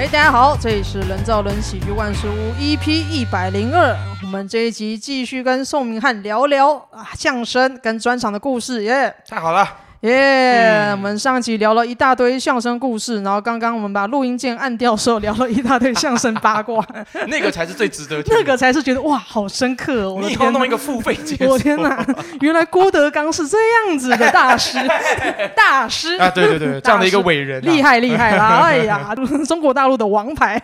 嘿，大家好，这里是人造人喜剧万事屋 EP 一百零二。我们这一集继续跟宋明翰聊聊啊相声跟专场的故事，耶！太好了。耶！Yeah, 嗯、我们上集聊了一大堆相声故事，然后刚刚我们把录音键按掉的时候，聊了一大堆相声八卦。那个才是最值得听，那个才是觉得哇，好深刻哦！你以后弄一个付费节目。我天哪，原来郭德纲是这样子的大师，大师啊！对对对，这样的一个伟人、啊，厉害厉害啦！哎呀，中国大陆的王牌。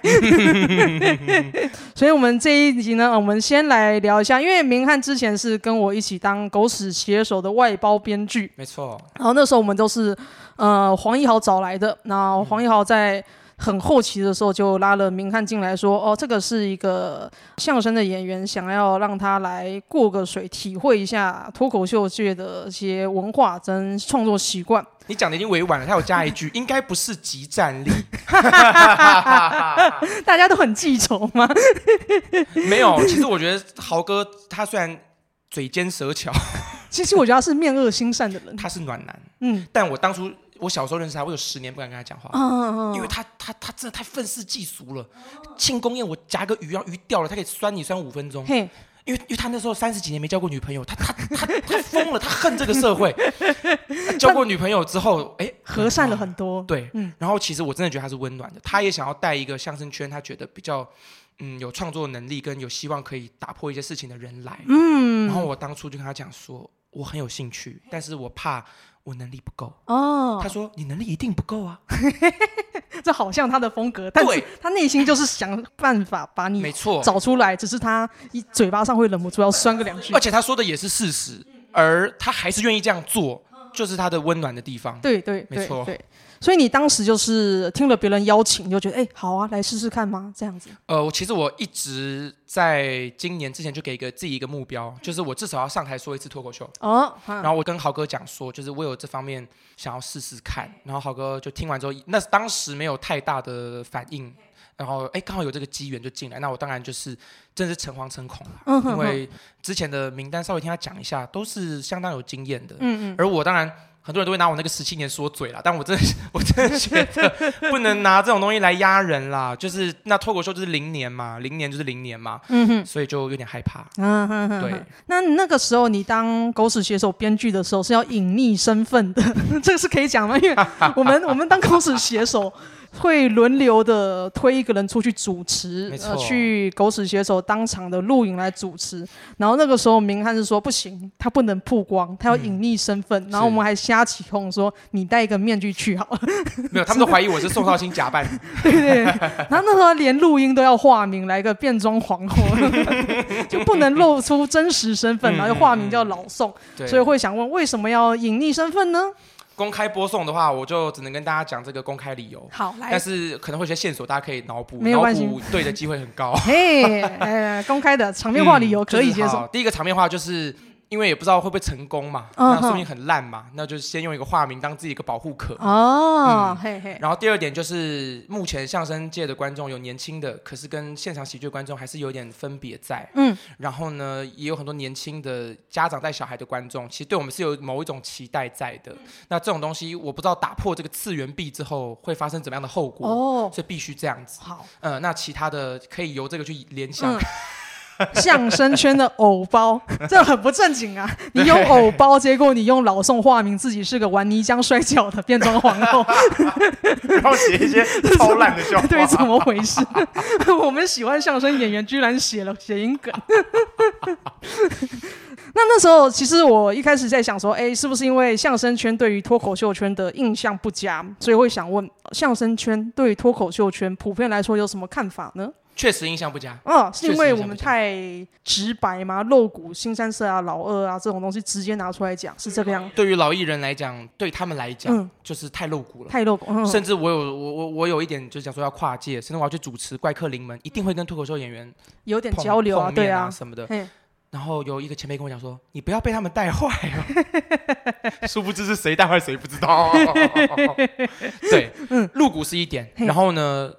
所以，我们这一集呢，我们先来聊一下，因为明翰之前是跟我一起当狗屎写手的外包编剧，没错。然后那时候我们都是，呃，黄一豪找来的。那黄一豪在很后期的时候就拉了明翰进来说，哦，这个是一个相声的演员，想要让他来过个水，体会一下脱口秀界的一些文化跟创作习惯。你讲的已经委婉了，他有加一句，应该不是即战力。大家都很记仇吗？没有，其实我觉得豪哥他虽然嘴尖舌巧。其实我觉得他是面恶心善的人，他是暖男，嗯，但我当初我小时候认识他，我有十年不敢跟他讲话，嗯嗯嗯，因为他他他真的太愤世嫉俗了。庆功宴我夹个鱼，要鱼掉了，他可以酸你酸五分钟，嘿，因为因为他那时候三十几年没交过女朋友，他他他他疯了，他恨这个社会。交过女朋友之后，哎，和善了很多，对，嗯，然后其实我真的觉得他是温暖的，他也想要带一个相声圈，他觉得比较嗯有创作能力跟有希望可以打破一些事情的人来，嗯，然后我当初就跟他讲说。我很有兴趣，但是我怕我能力不够。哦，他说你能力一定不够啊，这好像他的风格，但是他内心就是想办法把你没错。找出来，只是他一嘴巴上会忍不住要酸个两句。而且他说的也是事实，而他还是愿意这样做，就是他的温暖的地方。对对，没错。对。所以你当时就是听了别人邀请，就觉得哎，好啊，来试试看吗？这样子。呃，我其实我一直在今年之前就给一个自己一个目标，就是我至少要上台说一次脱口秀。哦。然后我跟豪哥讲说，就是我有这方面想要试试看。然后豪哥就听完之后，那当时没有太大的反应。然后哎，刚好有这个机缘就进来。那我当然就是真的是诚惶诚恐了，嗯、哼哼因为之前的名单稍微听他讲一下，都是相当有经验的。嗯嗯。而我当然。很多人都会拿我那个十七年说嘴啦，但我真的，我真的觉得不能拿这种东西来压人啦。就是那脱口秀就是零年嘛，零年就是零年嘛，嗯哼，所以就有点害怕。嗯哼哼，对。那那个时候你当狗屎写手编剧的时候是要隐匿身份的，这个是可以讲吗？因为我们我们当狗屎写手。会轮流的推一个人出去主持，呃，去狗屎写手当场的录影来主持。然后那个时候明翰是说不行，他不能曝光，他要隐匿身份。嗯、然后我们还瞎起哄说你戴一个面具去好了。没有，他们都怀疑我是宋少卿假扮。对对。然后那时候连录音都要化名，来个变装皇后，就不能露出真实身份，然后化名叫老宋。嗯、所以会想问，为什么要隐匿身份呢？公开播送的话，我就只能跟大家讲这个公开理由。好，来，但是可能会有些线索，大家可以脑补，没有关系，脑补对的机会很高。嘿，呃，公开的场面化理由可以接受。第一个场面化就是。因为也不知道会不会成功嘛，那说明很烂嘛，那就先用一个化名当自己一个保护壳。哦，嘿嘿。然后第二点就是，目前相声界的观众有年轻的，可是跟现场喜剧观众还是有点分别在。嗯。然后呢，也有很多年轻的家长带小孩的观众，其实对我们是有某一种期待在的。那这种东西，我不知道打破这个次元壁之后会发生怎么样的后果。哦。所以必须这样子。好。嗯，那其他的可以由这个去联想。相声圈的偶包，这很不正经啊！你用偶包，结果你用老宋化名，自己是个玩泥浆摔跤的变装皇后，然后写一些超烂的笑话，对，怎么回事？我们喜欢相声演员，居然写了谐音梗。那那时候，其实我一开始在想说，哎，是不是因为相声圈对于脱口秀圈的印象不佳，所以会想问，相声圈对于脱口秀圈普遍来说有什么看法呢？确实印象不佳。嗯，是因为我们太直白吗？露骨、新三色啊、老二啊这种东西直接拿出来讲，是这个样。对于老艺人来讲，对他们来讲，嗯、就是太露骨了。太露骨。嗯、甚至我有我我我有一点就是想说要跨界，甚至我要去主持怪客临门，一定会跟脱口秀演员有点交流啊，对啊什么的。然后有一个前辈跟我讲说：“你不要被他们带坏哦。”殊不知是谁带坏谁不知道。对，嗯，露骨是一点。然后呢？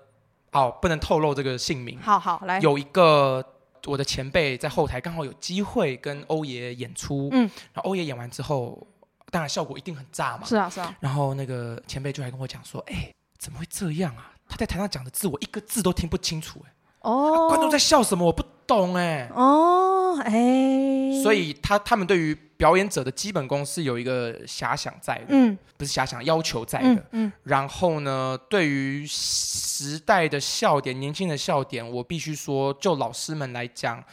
哦，不能透露这个姓名。好好来，有一个我的前辈在后台刚好有机会跟欧爷演出，嗯，然后欧爷演完之后，当然效果一定很炸嘛。是啊是啊。然后那个前辈就来跟我讲说：“哎，怎么会这样啊？他在台上讲的字，我一个字都听不清楚、欸，哎。哦、啊，观众在笑什么？我不懂哎、欸。哦，哎、欸，所以他他们对于表演者的基本功是有一个遐想在的，嗯，不是遐想，要求在的，嗯。嗯，然后呢，对于时代的笑点、年轻的笑点，我必须说，就老师们来讲。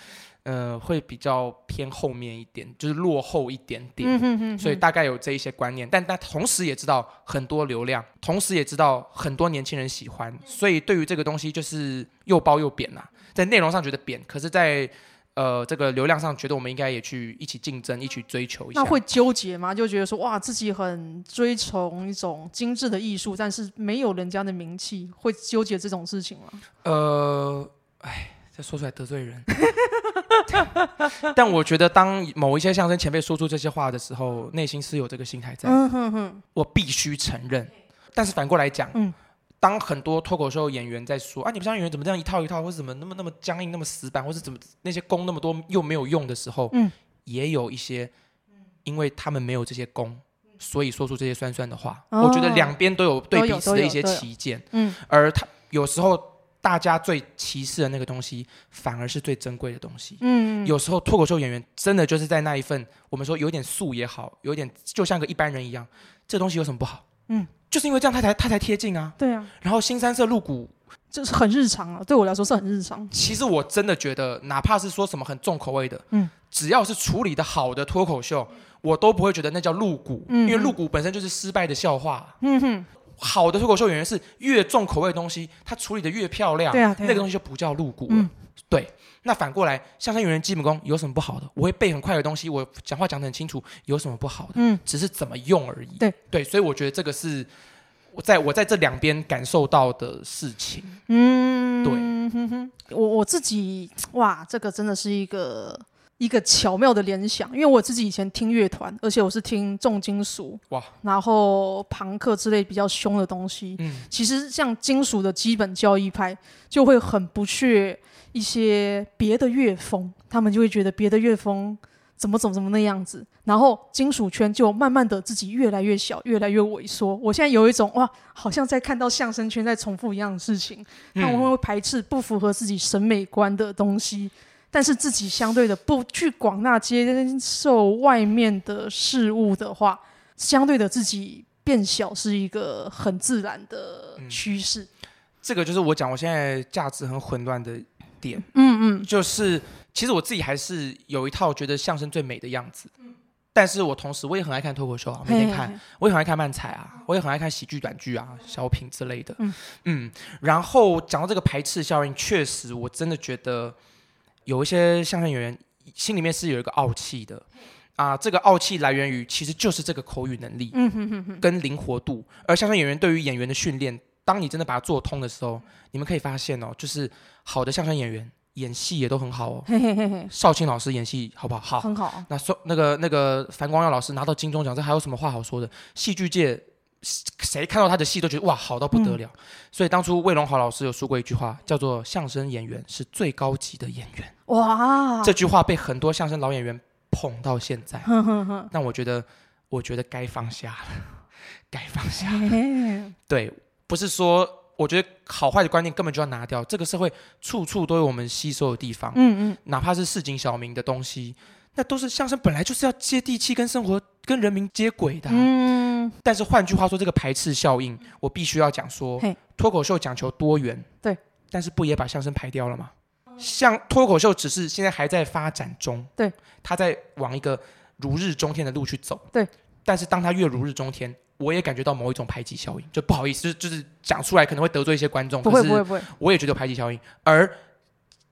呃，会比较偏后面一点，就是落后一点点，嗯、哼哼哼，所以大概有这一些观念，但但同时也知道很多流量，同时也知道很多年轻人喜欢，所以对于这个东西就是又包又扁啦，在内容上觉得扁，可是在呃这个流量上觉得我们应该也去一起竞争，一起追求一下。那会纠结吗？就觉得说哇，自己很追崇一种精致的艺术，但是没有人家的名气，会纠结这种事情吗？呃，哎。这说出来得罪人，但我觉得当某一些相声前辈说出这些话的时候，内心是有这个心态在。嗯哼哼，我必须承认。但是反过来讲，嗯，当很多脱口秀演员在说啊，你们相声演员怎么这样一套一套，或者怎么那么那么僵硬、那么死板，或者怎么那些功那么多又没有用的时候，嗯，也有一些，因为他们没有这些功，所以说出这些酸酸的话。我觉得两边都有对彼此的一些歧见，嗯，而他有时候。大家最歧视的那个东西，反而是最珍贵的东西。嗯，有时候脱口秀演员真的就是在那一份，我们说有点素也好，有点就像个一般人一样，这东西有什么不好？嗯，就是因为这样他才他才贴近啊。对啊。然后新三色露骨，这是很日常啊，对我来说是很日常。其实我真的觉得，哪怕是说什么很重口味的，嗯，只要是处理的好的脱口秀，我都不会觉得那叫露骨，嗯，因为露骨本身就是失败的笑话。嗯哼。好的脱口秀演员是越重口味的东西，他处理的越漂亮，对啊，对啊，那个东西就不叫露骨了。嗯、对，那反过来，相声演员基本功有什么不好的？我会背很快的东西，我讲话讲得很清楚，有什么不好的？嗯，只是怎么用而已。对对，所以我觉得这个是我在我在这两边感受到的事情。嗯，对，我我自己哇，这个真的是一个。一个巧妙的联想，因为我自己以前听乐团，而且我是听重金属，哇，然后朋克之类比较凶的东西。嗯，其实像金属的基本教义派就会很不屑一些别的乐风，他们就会觉得别的乐风怎么怎么怎么那样子，然后金属圈就慢慢的自己越来越小，越来越萎缩。我现在有一种哇，好像在看到相声圈在重复一样的事情，他们会排斥不符合自己审美观的东西。但是自己相对的不去广纳接受外面的事物的话，相对的自己变小是一个很自然的趋势。嗯，这个就是我讲我现在价值很混乱的点。嗯嗯，就是其实我自己还是有一套觉得相声最美的样子。嗯，但是我同时我也很爱看脱口秀啊，每天看，嘿嘿嘿，我也很爱看漫才啊，我也很爱看喜剧短剧啊、小品之类的。嗯嗯，然后讲到这个排斥效应，确实我真的觉得。有一些相声演员心里面是有一个傲气的，啊，这个傲气来源于其实就是这个口语能力，跟灵活度。而相声演员对于演员的训练，当你真的把它做通的时候，你们可以发现哦，就是好的相声演员演戏也都很好哦。少卿老师演戏好不好？好，很好。那说那个那个樊光耀老师拿到金钟奖，这还有什么话好说的？戏剧界。谁看到他的戏都觉得哇，好到不得了。嗯、所以当初魏龙豪老师有说过一句话，叫做“相声演员是最高级的演员”。哇，这句话被很多相声老演员捧到现在。但我觉得，我觉得该放下了，该放下了。对，不是说我觉得好坏的观念根本就要拿掉。这个社会处处都有我们吸收的地方。嗯嗯，哪怕是市井小民的东西，那都是相声本来就是要接地气，跟生活、跟人民接轨的、啊。嗯。但是换句话说，这个排斥效应，我必须要讲说，脱口秀讲求多元，对，但是不也把相声排掉了吗？像脱口秀只是现在还在发展中，对，它在往一个如日中天的路去走，对。但是当它越如日中天，我也感觉到某一种排挤效应，就不好意思，就就是讲出来可能会得罪一些观众，不会不会不会，我也觉得有排挤效应。而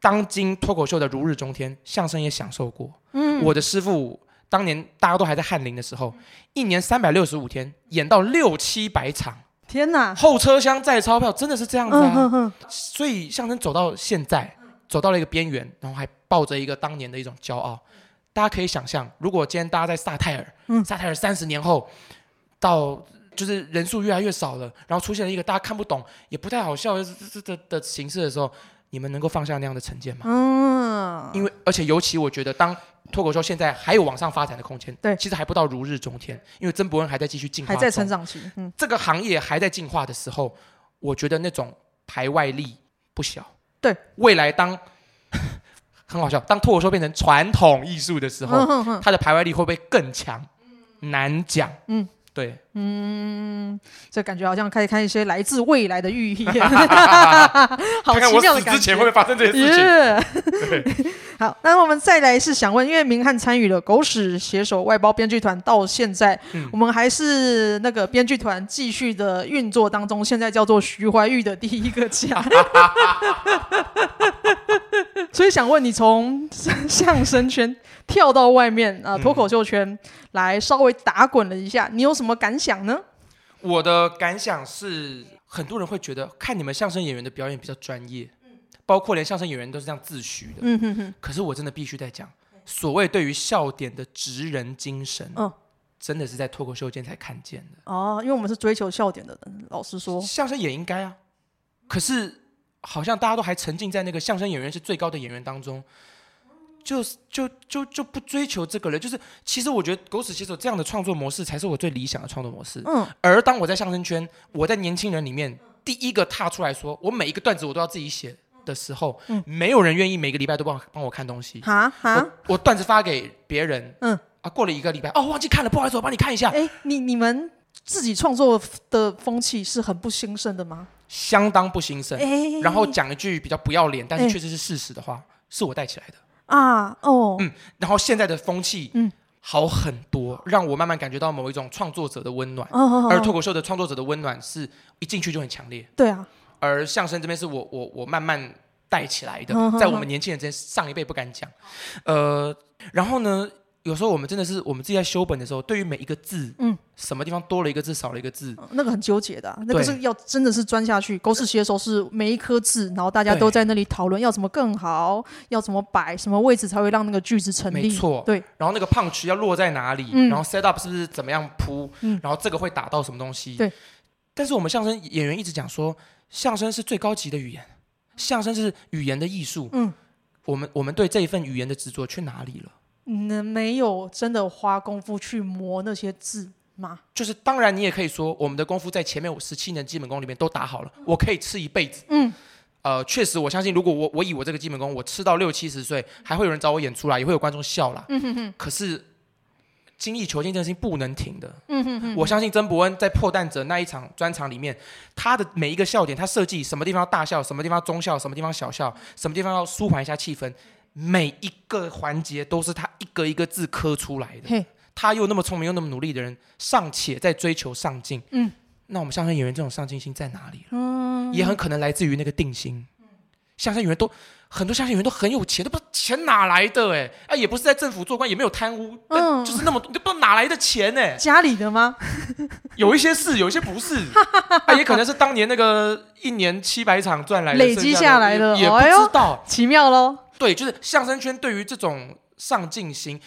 当今脱口秀的如日中天，相声也享受过，嗯，我的师傅。当年大家都还在翰林的时候，一年三百六十五天演到六七百场，天哪！后车厢载钞票，真的是这样子啊！嗯、哼哼，所以相声走到现在，走到了一个边缘，然后还抱着一个当年的一种骄傲。大家可以想象，如果今天大家在萨泰尔，嗯、萨泰尔三十年后，到就是人数越来越少了，然后出现了一个大家看不懂也不太好笑的的的的形式的时候，你们能够放下那样的成见吗？嗯，因为而且尤其我觉得当。脱口秀现在还有往上发展的空间，对，其实还不到如日中天，因为曾伯恩还在继续进化，还在成长期，嗯，这个行业还在进化的时候，我觉得那种排外力不小。对，未来当 很好笑，当脱口秀变成传统艺术的时候，嗯、它的排外力会不会更强？嗯、难讲。嗯。对，嗯，这感觉好像可以看一些来自未来的寓意，好奇妙的感觉。之前会不会发生这些事情，好，那我们再来是想问，因为明翰参与了狗屎携手外包编剧团到现在，嗯、我们还是那个编剧团继续的运作当中，现在叫做徐怀钰的第一个家，所以想问你，从 相声圈跳到外面啊，脱口秀圈。嗯来稍微打滚了一下，你有什么感想呢？我的感想是，很多人会觉得看你们相声演员的表演比较专业，嗯、包括连相声演员都是这样自诩的。嗯、哼哼，可是我真的必须在讲，所谓对于笑点的职人精神，嗯、真的是在脱口秀间才看见的。哦，因为我们是追求笑点的人，老实说，相声也应该啊。可是好像大家都还沉浸在那个相声演员是最高的演员当中。就就就就不追求这个了，就是其实我觉得狗屎写手这样的创作模式才是我最理想的创作模式。嗯，而当我在相声圈，我在年轻人里面第一个踏出来说，我每一个段子我都要自己写的时候，嗯，没有人愿意每个礼拜都帮帮我看东西。哈哈，我我段子发给别人，嗯啊，过了一个礼拜，哦，忘记看了，不好意思，我帮你看一下。哎，你你们自己创作的风气是很不兴盛的吗？相当不兴盛。哎，然后讲一句比较不要脸，但是确实是事实的话，是我带起来的。啊哦，嗯，然后现在的风气嗯好很多，嗯、让我慢慢感觉到某一种创作者的温暖。而脱口秀的创作者的温暖是一进去就很强烈。对啊，而相声这边是我我我慢慢带起来的，在我们年轻人之间，上一辈不敢讲。呃，然后呢？有时候我们真的是我们自己在修本的时候，对于每一个字，嗯，什么地方多了一个字，少了一个字，那个很纠结的、啊，那个是要真的是钻下去。狗屎写手是每一颗字，然后大家都在那里讨论要怎么更好，要怎么摆，什么位置才会让那个句子成立。没错，对。然后那个 punch 要落在哪里，嗯、然后 set up 是不是怎么样铺，嗯、然后这个会打到什么东西。对。但是我们相声演员一直讲说，相声是最高级的语言，相声是语言的艺术。嗯。我们我们对这一份语言的执着去哪里了？能没有真的花功夫去磨那些字吗？就是当然，你也可以说，我们的功夫在前面我十七年基本功里面都打好了，我可以吃一辈子。嗯，呃，确实，我相信，如果我我以我这个基本功，我吃到六七十岁，还会有人找我演出来，也会有观众笑啦。嗯哼哼。可是精益求精这件事情不能停的。嗯哼哼。我相信曾伯恩在破蛋者那一场专场里面，他的每一个笑点，他设计什么地方要大笑，什么地方中笑，什么地方小笑，什么地方要舒缓一下气氛。每一个环节都是他一个一个字刻出来的。他又那么聪明又那么努力的人，尚且在追求上进。嗯，那我们相声演员这种上进心在哪里？嗯，也很可能来自于那个定心。嗯，相声演员都很多，相声演员都很有钱，都不知道钱哪来的哎，啊，也不是在政府做官，也没有贪污，嗯，就是那么都不知道哪来的钱哎，家里的吗？有一些是，有一些不是，啊，也可能是当年那个一年七百场赚来的累积下来的，也，也不知道，哎，奇妙喽。对，就是相声圈对于这种上进心，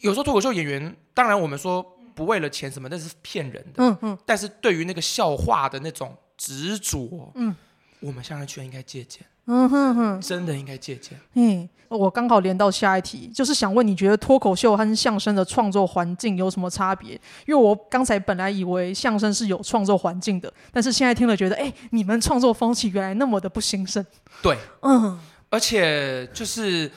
有时候脱口秀演员，当然我们说不为了钱什么，那是骗人的。嗯嗯。但是对于那个笑话的那种执着，嗯，我们相声圈应该借鉴。嗯哼哼，真的应该借鉴。嗯，我刚好连到下一题，就是想问你觉得脱口秀和相声的创作环境有什么差别？因为我刚才本来以为相声是有创作环境的，但是现在听了觉得，哎，你们创作风气原来那么的不兴盛。对，嗯。而且就是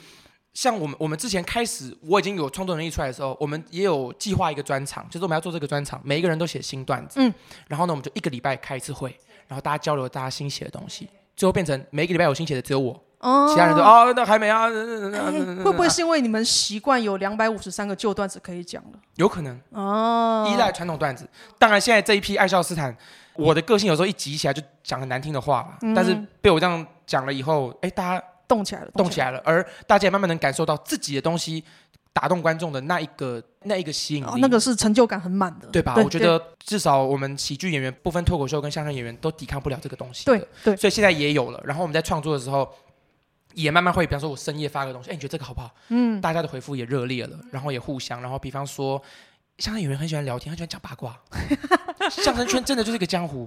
像我们，我们之前开始，我已经有创作能力出来的时候，我们也有计划一个专场，就是我们要做这个专场，每一个人都写新段子，嗯，然后呢，我们就一个礼拜开一次会，然后大家交流大家新写的东西，最后变成每一个礼拜有新写的只有我，哦，其他人都哦，那还没啊，会不会是因为你们习惯有两百五十三个旧段子可以讲了？有可能哦，依赖传统段子。当然，现在这一批爱笑斯坦，我的个性有时候一急起来就讲很难听的话，但是被我这样讲了以后，哎，大家。动起来了，动起来了，而大家也慢慢能感受到自己的东西打动观众的那一个那一个吸引力，哦，那个是成就感很满的，对吧？对，我觉得至少我们喜剧演员不分脱口秀跟相声演员都抵抗不了这个东西，对对，所以现在也有了。然后我们在创作的时候，也慢慢会，比方说我深夜发个东西，哎，你觉得这个好不好？嗯，大家的回复也热烈了，然后也互相，然后比方说。相声演员很喜欢聊天，很喜欢讲八卦。相声圈真的就是一个江湖。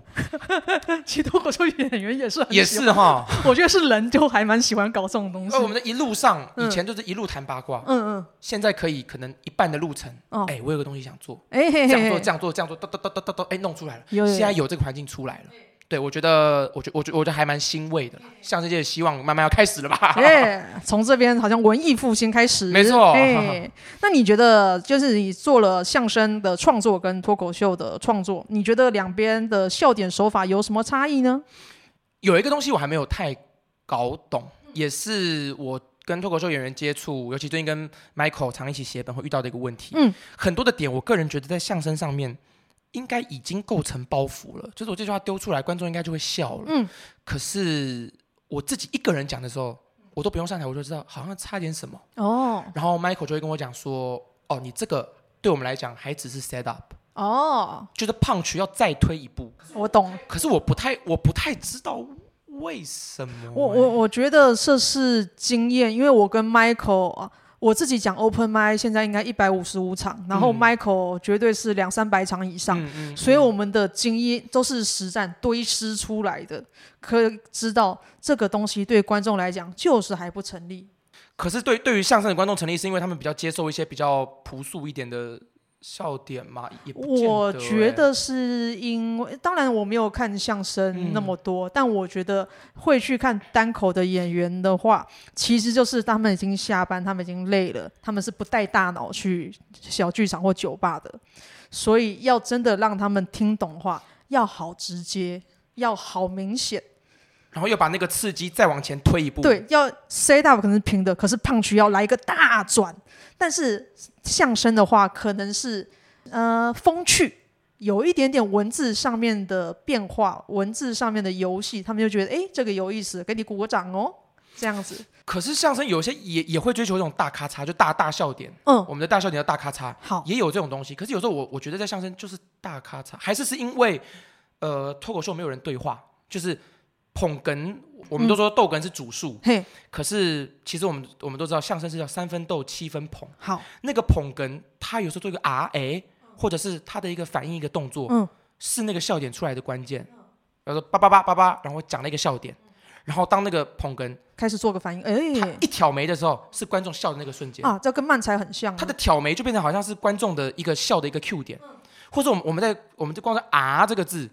其实脱口秀演员也是，也是哈。我觉得是人就还蛮喜欢搞这种东西。而我们的一路上，以前就是一路谈八卦，嗯嗯。现在可以可能一半的路程，哎，我有个东西想做，哎，这样做这样做这样做，哒哒哒哒哒，哎，弄出来了。现在有这个环境出来了。对，我觉得，我觉，我觉，我觉得还蛮欣慰的。相声界的希望慢慢要开始了吧？耶，从这边好像文艺复兴开始。没错。哎，那你觉得，就是你做了相声的创作跟脱口秀的创作，你觉得两边的笑点手法有什么差异呢？有一个东西我还没有太搞懂，也是我跟脱口秀演员接触，尤其最近跟 Michael 常一起写本会遇到的一个问题。嗯，很多的点，我个人觉得在相声上面。应该已经构成包袱了，就是我这句话丢出来，观众应该就会笑了。嗯，可是我自己一个人讲的时候，我都不用上台，我就知道好像差点什么。哦，然后 Michael 就会跟我讲说：“哦，你这个对我们来讲还只是 set up。哦，就是 punch 要再推一步。”我懂。可是我不太，我不太知道为什么。我我我觉得这是经验，因为我跟 Michael 啊。我自己讲 open mic 现在应该一百五十五场，然后 Michael 绝对是两三百场以上，所以我们的经验都是实战堆施出来的，可以知道这个东西对观众来讲就是还不成立。可是对对于相声的观众成立，是因为他们比较接受一些比较朴素一点的。笑点嘛，我觉得是因为，当然我没有看相声那么多，但我觉得会去看单口的演员的话，其实就是他们已经下班，他们已经累了，他们是不带大脑去小剧场或酒吧的，所以要真的让他们听懂话，要好直接，要好明显，然后又把那个刺激再往前推一步，对，要 set up 可能是平的，可是 punch 要来一个大转。但是相声的话，可能是呃风趣，有一点点文字上面的变化，文字上面的游戏，他们就觉得哎，这个有意思，给你鼓个掌哦，这样子。可是相声有些也也会追求这种大咔嚓，就大大笑点。嗯，我们的大笑点叫大咔嚓，好，也有这种东西。可是有时候我我觉得在相声就是大咔嚓，还是是因为呃脱口秀没有人对话，就是捧哏。我们都说逗哏是主数，嗯、可是其实我们我们都知道相声是叫三分逗七分捧。好，那个捧哏，他有时候做一个啊哎，或者是他的一个反应一个动作，嗯、是那个笑点出来的关键。然后说叭叭叭叭叭，然后讲了一个笑点，然后当那个捧哏开始做个反应，哎，他一挑眉的时候，是观众笑的那个瞬间啊，这跟漫才很像。他的挑眉就变成好像是观众的一个笑的一个 Q 点，或者我们我们在我们就光是啊这个字，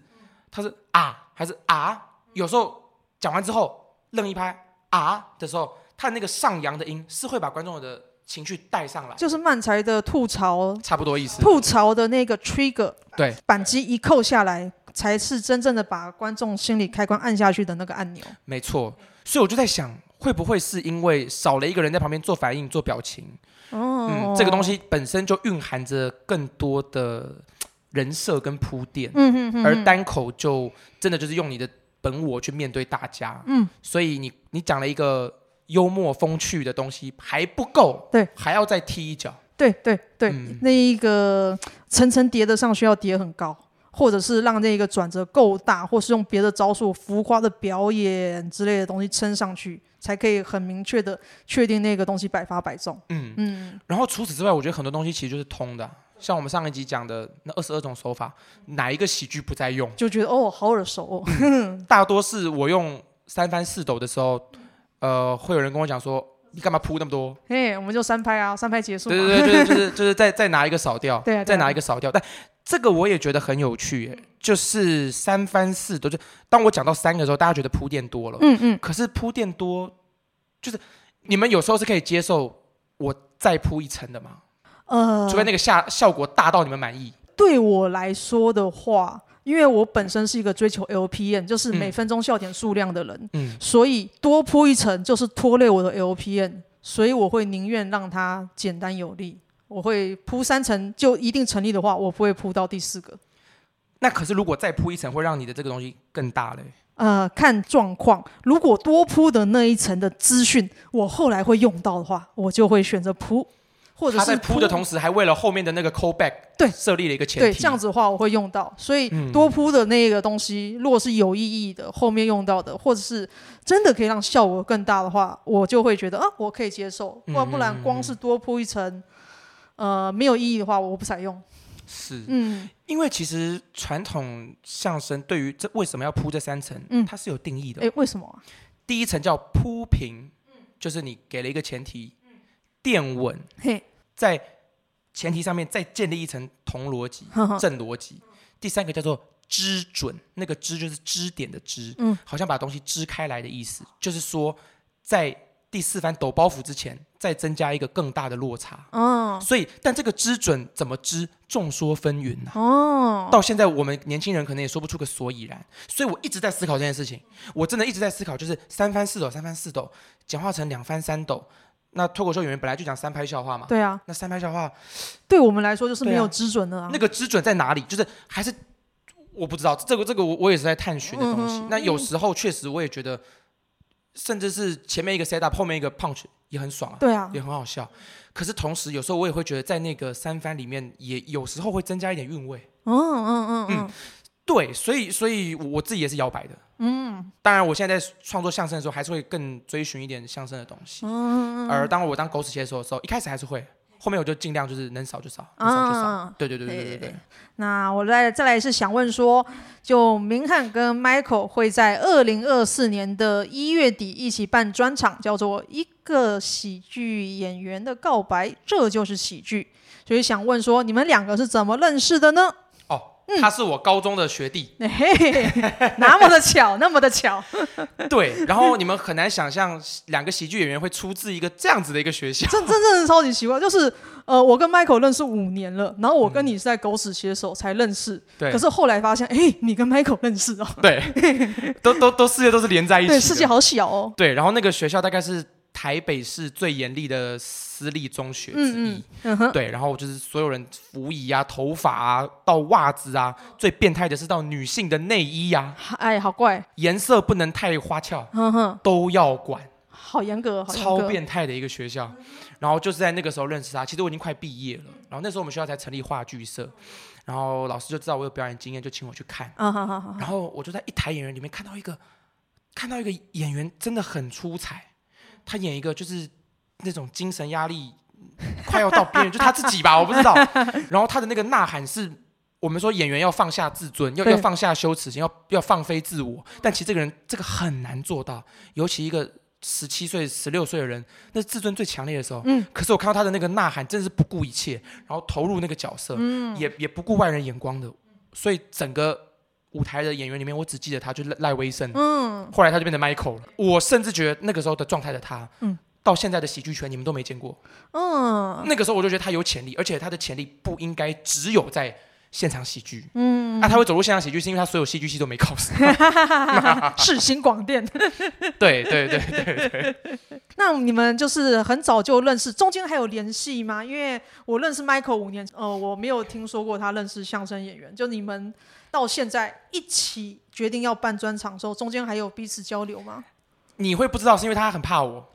他是啊还是啊？有时候。讲完之后愣一拍啊的时候，他的那个上扬的音是会把观众的情绪带上来，就是漫才的吐槽，差不多意思。吐槽的那个 trigger，对，扳机一扣下来，才是真正的把观众心理开关按下去的那个按钮。没错，所以我就在想，会不会是因为少了一个人在旁边做反应、做表情？哦，嗯，这个东西本身就蕴含着更多的人设跟铺垫。嗯哼哼哼，而单口就真的就是用你的。本我去面对大家，嗯，所以你你讲了一个幽默风趣的东西还不够，对，还要再踢一脚，对对对，嗯、那一个层层叠的上去要叠很高，或者是让那个转折够大，或是用别的招数、浮夸的表演之类的东西撑上去，才可以很明确的确定那个东西百发百中。嗯。嗯，然后除此之外，我觉得很多东西其实就是通的。像我们上一集讲的那二十二种手法，哪一个喜剧不在用？就觉得哦，好耳熟哦。嗯、大多是我用三番四抖的时候，呃，会有人跟我讲说：“你干嘛铺那么多？”嘿，我们就三拍啊，三拍结束。对对对，就是就是就是再再拿一个扫掉，对、啊，再拿一个扫掉。但这个我也觉得很有趣耶，就是三番四抖。就当我讲到三个的时候，大家觉得铺垫多了。嗯嗯。可是铺垫多，就是你们有时候是可以接受我再铺一层的吗？呃，除非那个下效果大到你们满意。对我来说的话，因为我本身是一个追求 LPN，就是每分钟笑点数量的人，嗯，所以多铺一层就是拖累我的 LPN，所以我会宁愿让它简单有力。我会铺三层就一定成立的话，我不会铺到第四个。那可是如果再铺一层，会让你的这个东西更大嘞？呃，看状况。如果多铺的那一层的资讯，我后来会用到的话，我就会选择铺。或者是他在铺的同时，还为了后面的那个 callback 对设立了一个前提。对，这样子的话我会用到，所以多铺的那个东西，如果是有意义的，后面用到的，或者是真的可以让效果更大的话，我就会觉得啊，我可以接受。不然不然，光是多铺一层，呃，没有意义的话，我不采用。是，嗯，因为其实传统相声对于这为什么要铺这三层，嗯，它是有定义的。哎，为什么啊？第一层叫铺平，就是你给了一个前提，垫稳，嘿。在前提上面再建立一层同逻辑、正逻辑。第三个叫做支准，那个支就是支点的支，嗯，好像把东西支开来的意思，就是说在第四番抖包袱之前，再增加一个更大的落差。哦，所以但这个支准怎么支，众说纷纭呐。哦，到现在我们年轻人可能也说不出个所以然，所以我一直在思考这件事情，我真的一直在思考，就是三番四抖，三番四抖，简化成两番三抖。那脱口秀演员本来就讲三拍笑话嘛，对啊，那三拍笑话对我们来说就是没有基准的啊。那个基准在哪里？就是还是我不知道，这个这个我我也是在探寻的东西。嗯、那有时候确实我也觉得，甚至是前面一个 set up，后面一个 punch 也很爽啊，对啊，也很好笑。可是同时有时候我也会觉得，在那个三番里面，也有时候会增加一点韵味。嗯嗯嗯嗯。嗯对，所以所以我自己也是摇摆的。嗯，当然，我现在在创作相声的时候，还是会更追寻一点相声的东西。嗯，而当我当狗屎写手的时候，一开始还是会，后面我就尽量就是能少就少，能少就少。嗯、对对对对对对，对。那我再再来是想问说，就明翰跟 Michael 会在二零二四年的一月底一起办专场，叫做《一个喜剧演员的告白》，这就是喜剧。所以想问说，你们两个是怎么认识的呢？他是我高中的学弟，嗯、那么的巧，那么的巧。对，然后你们很难想象两个喜剧演员会出自一个这样子的一个学校，真真正是超级奇怪。就是呃，我跟 Michael 认识五年了，然后我跟你是在狗屎写手才认识，对、嗯。可是后来发现，哎，你跟 Michael 认识哦，对，都都都世界都是连在一起，对，世界好小哦。对，然后那个学校大概是。台北市最严厉的私立中学之一，嗯嗯、对，然后就是所有人服仪啊、头发啊、到袜子啊，最变态的是到女性的内衣呀、啊，哎，好怪，颜色不能太花俏，都要管，好严格，超变态的一个学校。然后就是在那个时候认识他，其实我已经快毕业了，然后那时候我们学校才成立话剧社，然后老师就知道我有表演经验，就请我去看，然后我就在一台演员里面看到一个，看到一个演员真的很出彩。他演一个就是那种精神压力 快要到边缘，就他自己吧，我不知道。然后他的那个呐喊是我们说演员要放下自尊，要要放下羞耻心，要要放飞自我。但其实这个人这个很难做到，尤其一个十七岁、十六岁的人，那自尊最强烈的时候。嗯。可是我看到他的那个呐喊，真的是不顾一切，然后投入那个角色，嗯，也也不顾外人眼光的。所以整个舞台的演员里面，我只记得他，就赖赖威生。嗯，后来他就变成 Michael 了。我甚至觉得那个时候的状态的他，嗯，到现在的喜剧圈你们都没见过。嗯，那个时候我就觉得他有潜力，而且他的潜力不应该只有在现场喜剧。嗯，那、啊、他会走入现场喜剧，是因为他所有戏剧系都没考上。世新广电。对对对对对。那你们就是很早就认识，中间还有联系吗？因为我认识 Michael 五年，呃，我没有听说过他认识相声演员。就你们。到现在一起决定要办专场的时候，中间还有彼此交流吗？你会不知道，是因为他很怕我。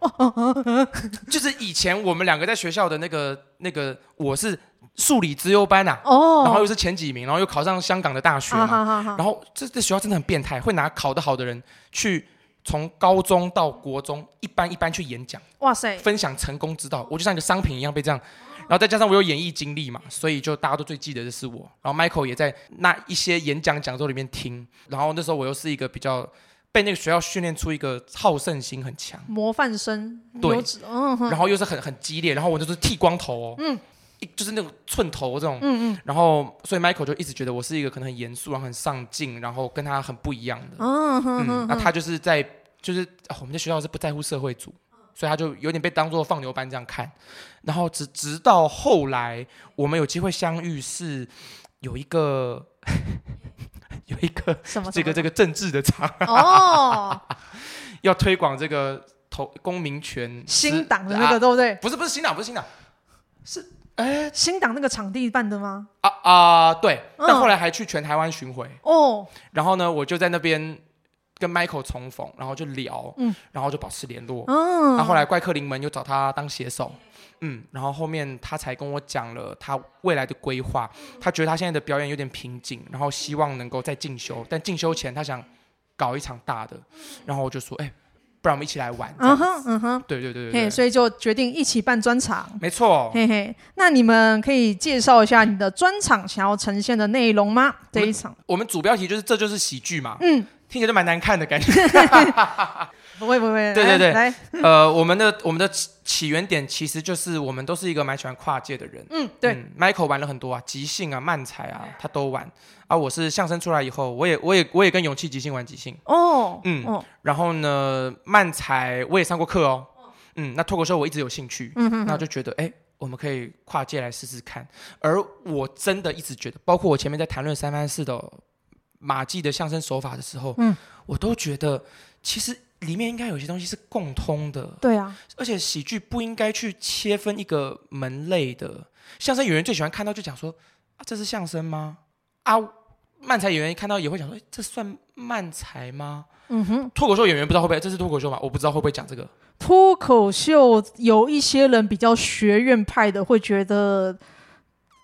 就是以前我们两个在学校的那个那个，我是数理资优班呐、啊，哦，然后又是前几名，然后又考上香港的大学嘛，然后这这学校真的很变态，会拿考得好的人去从高中到国中一班一班去演讲，哇塞，分享成功之道，我就像一个商品一样被这样。然后再加上我有演艺经历嘛，所以就大家都最记得的是我。然后 Michael 也在那一些演讲讲座里面听。然后那时候我又是一个比较被那个学校训练出一个好胜心很强、模范生。对，嗯、然后又是很很激烈。然后我就是剃光头哦，嗯，一就是那种寸头这种，嗯嗯。然后所以 Michael 就一直觉得我是一个可能很严肃、然后很上进，然后跟他很不一样的。嗯嗯。那他就是在就是、哦、我们的学校是不在乎社会组。所以他就有点被当做放牛班这样看，然后直直到后来我们有机会相遇，是有一个 有一个什么这个这个政治的场哦，要推广这个投公民权新党的那个对不对？不是不是新党不是新党，是哎新党那个场地办的吗？啊啊对，但后来还去全台湾巡回哦，然后呢我就在那边。跟 Michael 重逢，然后就聊，嗯，然后就保持联络。嗯，然后后来怪客临门又找他当写手，嗯，然后后面他才跟我讲了他未来的规划。他觉得他现在的表演有点瓶颈，然后希望能够再进修，但进修前他想搞一场大的。然后我就说，哎，不然我们一起来玩。嗯哼，嗯哼，对对对对，嘿，所以就决定一起办专场。没错，嘿嘿，那你们可以介绍一下你的专场想要呈现的内容吗？这一场，我们主标题就是这就是喜剧嘛。嗯。听起来就蛮难看的感觉。不 会不会，对对对，来，呃，我们的我们的起起源点其实就是我们都是一个蛮喜欢跨界的人。嗯，对。嗯，Michael 玩了很多啊，即兴啊，漫才啊，他都玩。啊，我是相声出来以后，我也我也我也跟勇气即兴玩即兴。哦，嗯，哦、然后呢，漫才我也上过课哦。嗯，那脱口秀我一直有兴趣。嗯哼，哼，那就觉得哎，我们可以跨界来试试看。而我真的一直觉得，包括我前面在谈论三番四的马季的相声手法的时候，嗯，我都觉得其实。里面应该有些东西是共通的，对啊，而且喜剧不应该去切分一个门类的。相声演员最喜欢看到就讲说啊，这是相声吗？啊，漫才演员一看到也会讲说，这算漫才吗？嗯哼，脱口秀演员不知道会不会这是脱口秀吗？我不知道会不会讲这个脱口秀。有一些人比较学院派的会觉得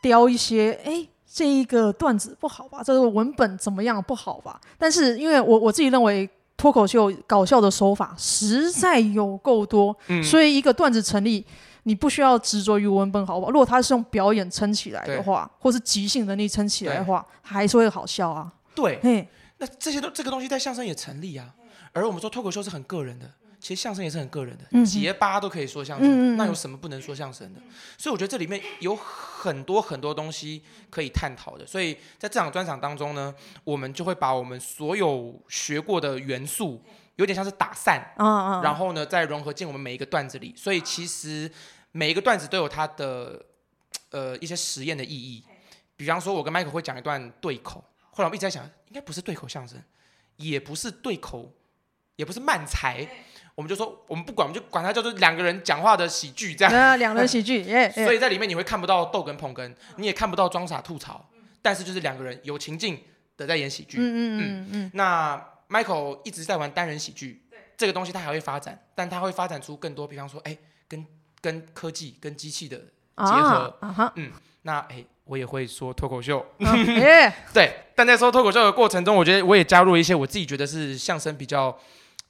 雕一些，哎，这一个段子不好吧？这个文本怎么样不好吧？但是因为我我自己认为。脱口秀搞笑的手法实在有够多，嗯、所以一个段子成立，你不需要执着于文本好不好？如果他是用表演撑起来的话，或是即兴能力撑起来的话，还是会好笑啊。对，那这些都这个东西在相声也成立啊。而我们说脱口秀是很个人的。其实相声也是很个人的，结巴都可以说相声，嗯、那有什么不能说相声的？嗯、所以我觉得这里面有很多很多东西可以探讨的。所以在这场专场当中呢，我们就会把我们所有学过的元素，有点像是打散，然后呢再融合进我们每一个段子里。所以其实每一个段子都有它的呃一些实验的意义。比方说，我跟 Michael 会讲一段对口，后来我们一直在想，应该不是对口相声，也不是对口，也不是慢才。我们就说，我们不管，我们就管它叫做两个人讲话的喜剧，这样。啊，两人喜剧，耶。所以在里面你会看不到逗哏捧哏，你也看不到装傻吐槽，但是就是两个人有情境的在演喜剧。嗯嗯嗯嗯。那 Michael 一直在玩单人喜剧，这个东西他还会发展，但他会发展出更多，比方说，哎，跟跟科技、跟机器的结合。嗯。那哎，我也会说脱口秀。对。但在说脱口秀的过程中，我觉得我也加入了一些我自己觉得是相声比较。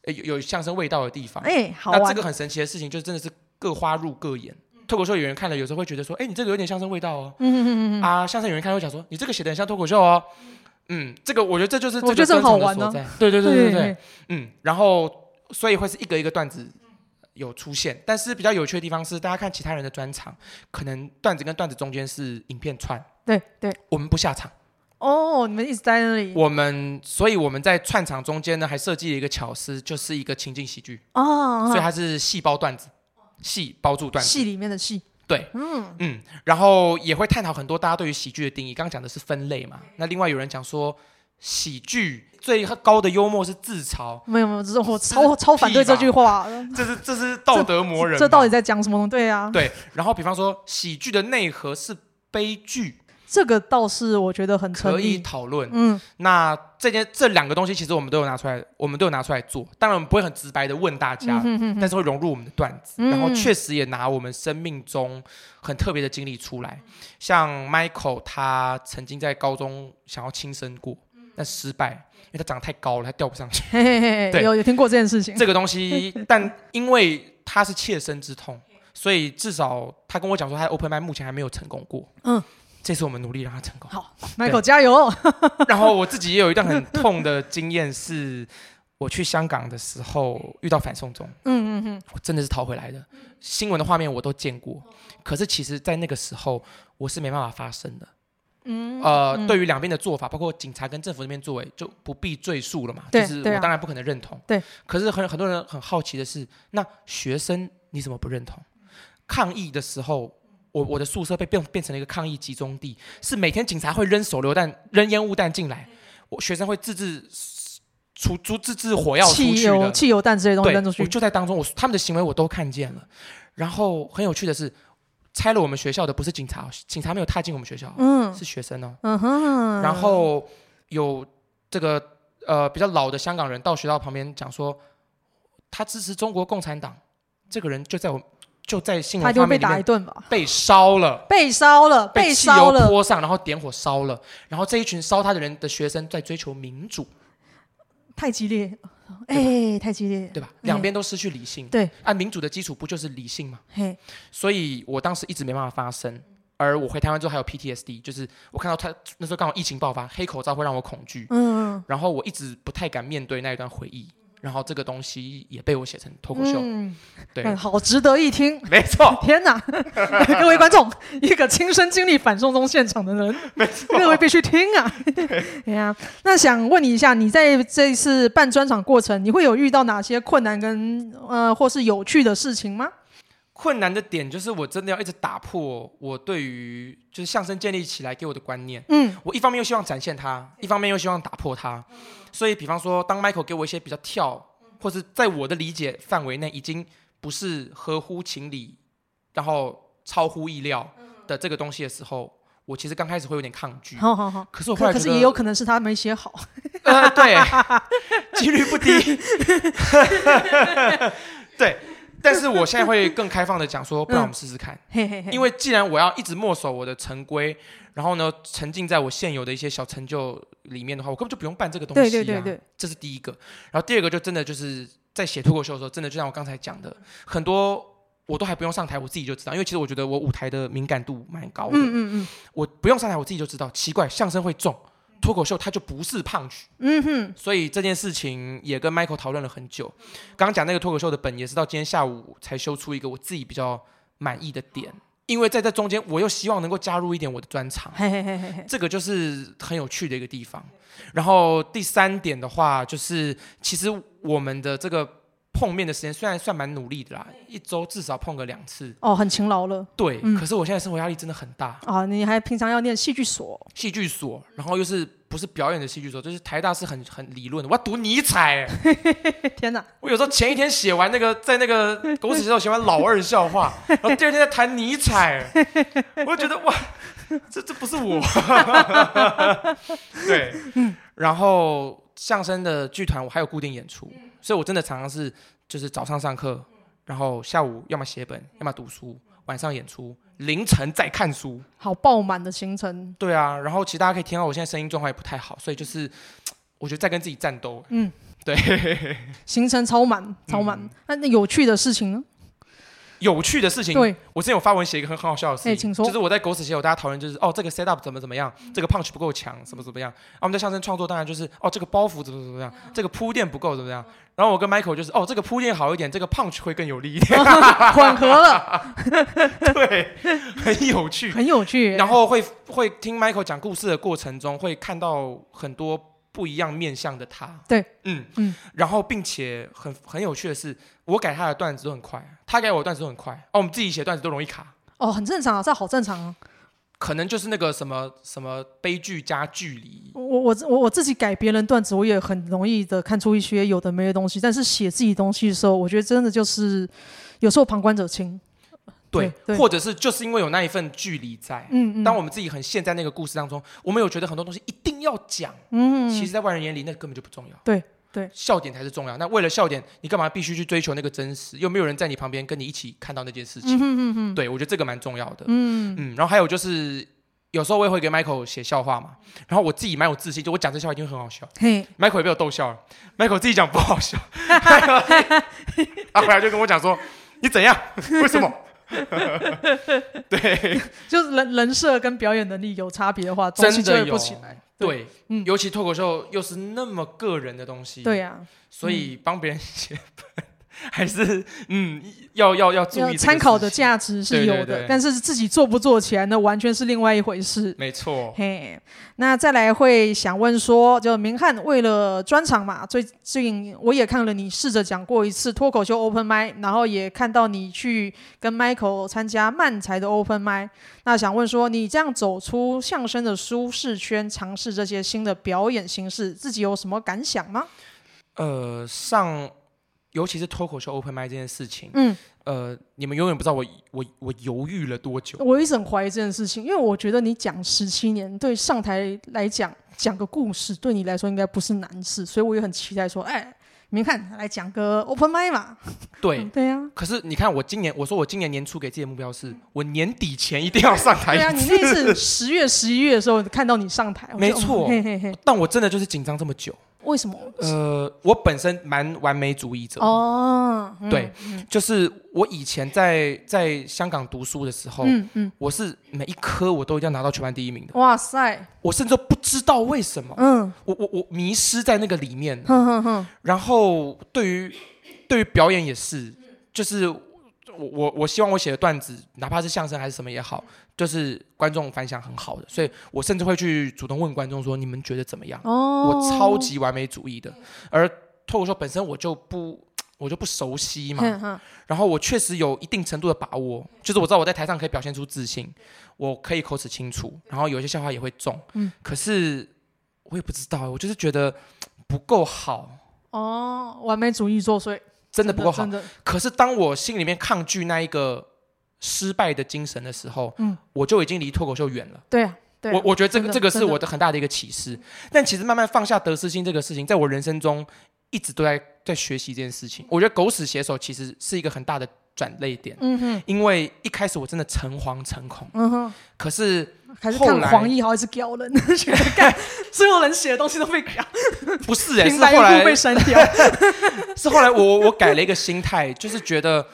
有有相声味道的地方，哎，好，那这个很神奇的事情，就真的是各花入各眼。脱口秀演员看了，有时候会觉得说，哎，你这个有点相声味道哦。嗯嗯嗯啊，相声演员看了会讲说，你这个写的很像脱口秀哦。嗯，这个我觉得这就是这个专长的所在。对对对对对。嗯，然后所以会是一个一个段子有出现，但是比较有趣的地方是，大家看其他人的专场，可能段子跟段子中间是影片串。对对，我们不下场。哦，你们一直在那里。我们，所以我们在串场中间呢，还设计了一个巧思，就是一个情境喜剧。哦，所以它是戏包段子，戏包住段子。戏里面的戏。对，嗯嗯，然后也会探讨很多大家对于喜剧的定义。刚刚讲的是分类嘛，那另外有人讲说，喜剧最高的幽默是自嘲。没有没有，这是我超超反对这句话。这是这是道德魔人这。这到底在讲什么？对啊。对，然后比方说，喜剧的内核是悲剧。这个倒是我觉得很可以讨论。嗯，那这件这两个东西其实我们都有拿出来，我们都有拿出来做。当然我们不会很直白的问大家，嗯、哼哼但是会融入我们的段子，嗯、然后确实也拿我们生命中很特别的经历出来。像 Michael 他曾经在高中想要轻生过，但失败，因为他长得太高了，他吊不上去。嘿嘿嘿对，有有听过这件事情。这个东西，但因为他是切身之痛，所以至少他跟我讲说，他的 Open Mic 目前还没有成功过。嗯。这次我们努力让他成功。好，Michael 加油！然后我自己也有一段很痛的经验，是我去香港的时候遇到反送中。嗯嗯嗯，我真的是逃回来的。新闻的画面我都见过，可是其实，在那个时候我是没办法发声的。嗯，呃，对于两边的做法，包括警察跟政府那边作为，就不必赘述了嘛。对，就是我当然不可能认同。对，可是很很多人很好奇的是，那学生你怎么不认同？抗议的时候。我我的宿舍被变变成了一个抗议集中地，是每天警察会扔手榴弹、扔烟雾弹进来，我学生会自制出出自制火药出去的汽油、汽油弹之类东西扔出去。我就在当中，我他们的行为我都看见了。然后很有趣的是，拆了我们学校的不是警察，警察没有踏进我们学校，嗯，是学生哦。嗯哼。然后有这个呃比较老的香港人到学校旁边讲说，他支持中国共产党，这个人就在我。就在新闻画面里面被打一顿吧，被烧了，被烧了，被汽油泼上，然后点火烧了，然后这一群烧他的人的学生在追求民主，太激烈，哎，太激烈，对吧？两边都失去理性，对，按民主的基础不就是理性吗？嘿，所以我当时一直没办法发声，而我回台湾之后还有 PTSD，就是我看到他那时候刚好疫情爆发，黑口罩会让我恐惧，嗯，然后我一直不太敢面对那一段回忆。然后这个东西也被我写成脱口秀，嗯、对，好值得一听。没错，天哪，各位观众，一个亲身经历反送中现场的人，没错，各位必须听啊。对 呀，那想问你一下，你在这一次办专场过程，你会有遇到哪些困难跟呃或是有趣的事情吗？困难的点就是我真的要一直打破我对于就是相声建立起来给我的观念。嗯，我一方面又希望展现它，一方面又希望打破它。所以，比方说，当 Michael 给我一些比较跳，或是在我的理解范围内已经不是合乎情理，然后超乎意料的这个东西的时候，我其实刚开始会有点抗拒。好好好。可是我后来可是也有可能是他没写好。呃，对，几率不低。对。但是我现在会更开放的讲说，不然我们试试看。嗯、因为既然我要一直墨守我的成规，然后呢，沉浸在我现有的一些小成就里面的话，我根本就不用办这个东西、啊。对对对对，这是第一个。然后第二个就真的就是在写脱口秀的时候，真的就像我刚才讲的，很多我都还不用上台，我自己就知道。因为其实我觉得我舞台的敏感度蛮高的。嗯嗯嗯。我不用上台，我自己就知道。奇怪，相声会重。脱口秀它就不是 punch，嗯哼，所以这件事情也跟 Michael 讨论了很久。刚刚讲那个脱口秀的本也是到今天下午才修出一个我自己比较满意的点，因为在这中间我又希望能够加入一点我的专长，嘿嘿嘿嘿，这个就是很有趣的一个地方。然后第三点的话，就是其实我们的这个。碰面的时间虽然算蛮努力的啦，一周至少碰个两次。哦，很勤劳了。对，嗯、可是我现在生活压力真的很大。啊，你还平常要念戏剧所？戏剧所，然后又是不是表演的戏剧所？就是台大是很很理论的，我要读尼采。天哪！我有时候前一天写完那个，在那个狗屎写手写完老二笑话，然后第二天在谈尼采，我就觉得哇，这这不是我。对，嗯，然后相声的剧团我还有固定演出。所以，我真的常常是就是早上上课，然后下午要么写本，要么读书，晚上演出，凌晨再看书，好爆满的行程。对啊，然后其实大家可以听到我现在声音状况也不太好，所以就是我觉得在跟自己战斗。嗯，对，行程超满，超满。那、嗯、那有趣的事情呢？有趣的事情，对，我之前有发文写一个很很好笑的事情，就是我在狗屎写有，大家讨论就是哦，这个 set up 怎么怎么样，这个 punch 不够强，怎么怎么样。啊，我们在相声创作当然就是哦，这个包袱怎么怎么样，这个铺垫不够怎么样。然后我跟 Michael 就是哦，这个铺垫好一点，这个 punch 会更有力一点，缓和了，对，很有趣，很有趣。然后会会听 Michael 讲故事的过程中，会看到很多。不一样面向的他，对，嗯。嗯，然后并且很很有趣的是，我改他的段子都很快，他改我的段子都很快，哦，我们自己写段子都容易卡，哦，很正常啊，这好正常啊，可能就是那个什么什么悲剧加距离，我我我我自己改别人段子，我也很容易的看出一些有的没的东西，但是写自己东西的时候，我觉得真的就是有时候旁观者清。对，对，或者是就是因为有那一份距离在，嗯嗯，当我们自己很陷在那个故事当中，我们有觉得很多东西一定要讲，嗯，其实，在外人眼里，那根本就不重要，对对，笑点才是重要。那为了笑点，你干嘛必须去追求那个真实？又没有人在你旁边跟你一起看到那件事情，嗯嗯嗯，对，我觉得这个蛮重要的，嗯。嗯。然后还有就是，有时候我也会给 Michael 写笑话嘛，然后我自己蛮有自信，就我讲这笑话一定会很好笑，嘿，Michael 也被我逗笑了，Michael 自己讲不好笑，他回来就跟我讲说，你怎样？为什么？对，就是人人设跟表演能力有差别的话，真的不起来。对，对嗯，尤其脱口秀又是那么个人的东西，对呀、啊，所以帮别人写本。还是嗯，要要要注意参考的价值是有的，对对对，但是自己做不做起来呢，完全是另外一回事。没错。嘿，那再来会想问说，就明翰为了专场嘛，最近我也看了你试着讲过一次脱口秀 open mic，然后也看到你去跟 Michael 参加漫才的 open mic。那想问说，你这样走出相声的舒适圈，尝试这些新的表演形式，自己有什么感想吗？呃，上。尤其是脱口秀 open mic 这件事情，嗯，呃，你们永远不知道我我我犹豫了多久。我一直很怀疑这件事情，因为我觉得你讲十七年，对上台来讲讲个故事，对你来说应该不是难事，所以我也很期待说，哎，你们看来讲个 open mic 嘛。对，嗯、对呀、啊。可是你看，我今年我说我今年年初给自己的目标是，我年底前一定要上台。对啊，你那次十月十一月的时候看到你上台，没错、哦嘿嘿嘿。但我真的就是紧张这么久。为什么？呃，我本身蛮完美主义者哦，对，嗯、就是我以前在在香港读书的时候，嗯嗯，我是每一科我都一定要拿到全班第一名的。哇塞！我甚至都不知道为什么，嗯，我我我迷失在那个里面，哼哼哼。然后对于对于表演也是，就是我我我希望我写的段子，哪怕是相声还是什么也好。就是观众反响很好的，所以我甚至会去主动问观众说：“你们觉得怎么样？”哦，我超级完美主义的，而脱口秀本身我就不我就不熟悉嘛。嗯、然后我确实有一定程度的把握，就是我知道我在台上可以表现出自信，我可以口齿清楚，然后有一些笑话也会中。嗯，可是我也不知道，我就是觉得不够好。哦，完美主义作祟，真的不够好。可是当我心里面抗拒那一个。失败的精神的时候，嗯，我就已经离脱口秀远了。对啊，对啊，我我觉得这个这个是我的很大的一个启示。但其实慢慢放下得失心这个事情，在我人生中一直都在在学习这件事情。我觉得狗屎写手其实是一个很大的转泪点。嗯哼，因为一开始我真的诚惶诚恐。嗯哼，可是还是看黄奕豪还是屌人，觉得干所有人写的东西都被屌。不是哎、欸，是后来被删掉。是后来我我改了一个心态，就是觉得。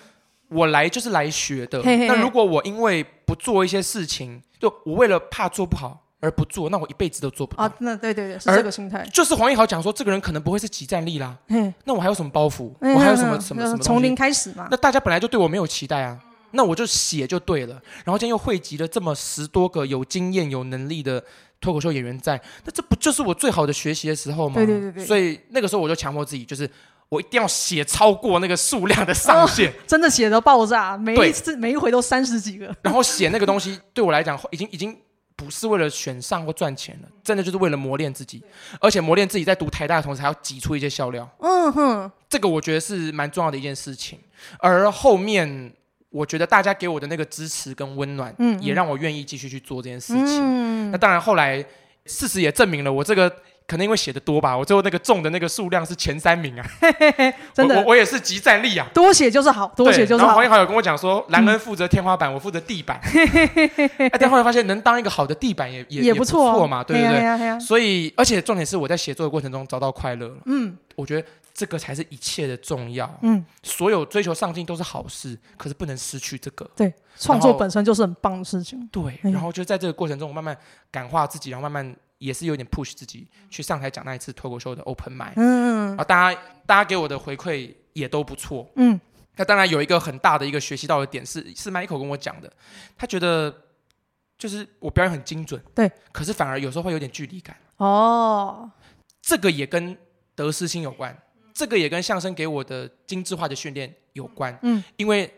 我来就是来学的。那如果我因为不做一些事情，就我为了怕做不好而不做，那我一辈子都做不到。啊，那对对对，是这个心态。就是黄义豪讲说，这个人可能不会是集战力啦。嗯那我还有什么包袱？嘿我还有什么什么什么？从零开始嘛。那大家本来就对我没有期待啊，那我就写就对了。然后今天又汇集了这么十多个有经验、有能力的脱口秀演员在，那这不就是我最好的学习的时候吗？对对对对。所以那个时候我就强迫自己，就是。我一定要写超过那个数量的上限，哦、真的写到爆炸，每一次每一回都三十几个。然后写那个东西对我来讲，已经已经不是为了选上或赚钱了，真的就是为了磨练自己，而且磨练自己在读台大的同时还要挤出一些笑料。嗯哼，这个我觉得是蛮重要的一件事情。而后面我觉得大家给我的那个支持跟温暖，嗯，也让我愿意继续去做这件事情。嗯，那当然后来事实也证明了我这个。可能因为写的多吧，我最后那个中的那个数量是前三名啊，真的，我我也是即战力啊，多写就是好，多写就是好。然后黄义豪有跟我讲说，兰恩负责天花板，我负责地板。哎，但后来发现能当一个好的地板也也也不错嘛，对不对？所以，而且重点是我在写作的过程中找到快乐了。嗯，我觉得这个才是一切的重要。嗯，所有追求上进都是好事，可是不能失去这个。对，创作本身就是很棒的事情。对，然后就在这个过程中，我慢慢感化自己，然后慢慢。也是有点 push 自己去上台讲那一次脱口秀的 open mic，嗯，然后大家大家给我的回馈也都不错，嗯，那当然有一个很大的一个学习到的点是是 Michael 跟我讲的，他觉得就是我表演很精准，对，可是反而有时候会有点距离感，哦，这个也跟得失心有关，这个也跟相声给我的精致化的训练有关，嗯，因为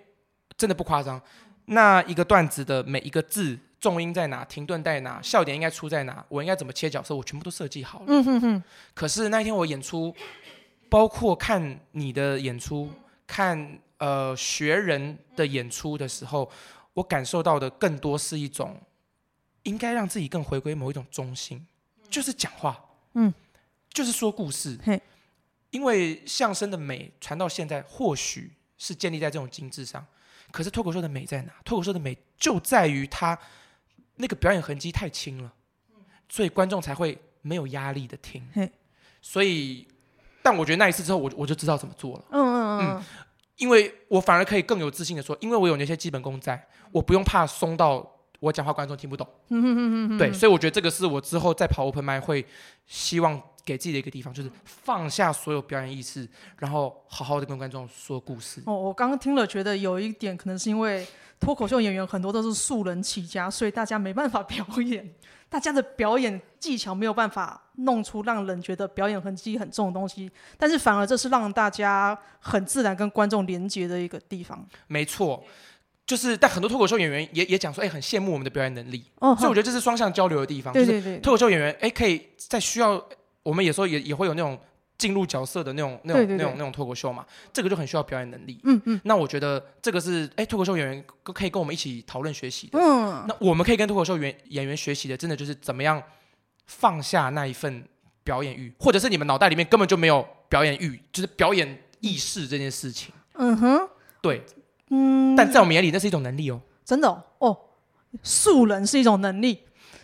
真的不夸张，那一个段子的每一个字。重音在哪？停顿在哪？笑点应该出在哪？我应该怎么切角色？我全部都设计好了。嗯哼哼。可是那一天我演出，包括看你的演出，看呃学人的演出的时候，我感受到的更多是一种应该让自己更回归某一种中心，就是讲话，嗯，就是说故事。嘿。因为相声的美传到现在，或许是建立在这种精致上。可是脱口秀的美在哪？脱口秀的美就在于它。那个表演痕迹太轻了，所以观众才会没有压力的听。所以，但我觉得那一次之后，我我就知道怎么做了。嗯嗯嗯，因为我反而可以更有自信的说，因为我有那些基本功在，我不用怕松到我讲话观众听不懂。对，所以我觉得这个是我之后再跑 open mic 会希望给自己的一个地方，就是放下所有表演意识，然后好好的跟观众说故事。哦，我刚刚听了，觉得有一点可能是因为。脱口秀演员很多都是素人起家，所以大家没办法表演，大家的表演技巧没有办法弄出让人觉得表演痕迹很重的东西，但是反而这是让大家很自然跟观众连接的一个地方。没错，就是但很多脱口秀演员也也讲说，哎，很羡慕我们的表演能力，哦、所以我觉得这是双向交流的地方。对对对，脱口秀演员哎，可以在需要我们有时候也也会有那种。进入角色的那种、那种、那种、那种脱口秀嘛，这个就很需要表演能力。嗯嗯。那我觉得这个是，哎，脱口秀演员可以跟我们一起讨论学习的。嗯。那我们可以跟脱口秀演演员学习的，真的就是怎么样放下那一份表演欲，或者是你们脑袋里面根本就没有表演欲，就是表演意识这件事情。嗯哼。对。嗯。但在我们眼里，那是一种能力哦。真的哦。哦。素人是一种能力。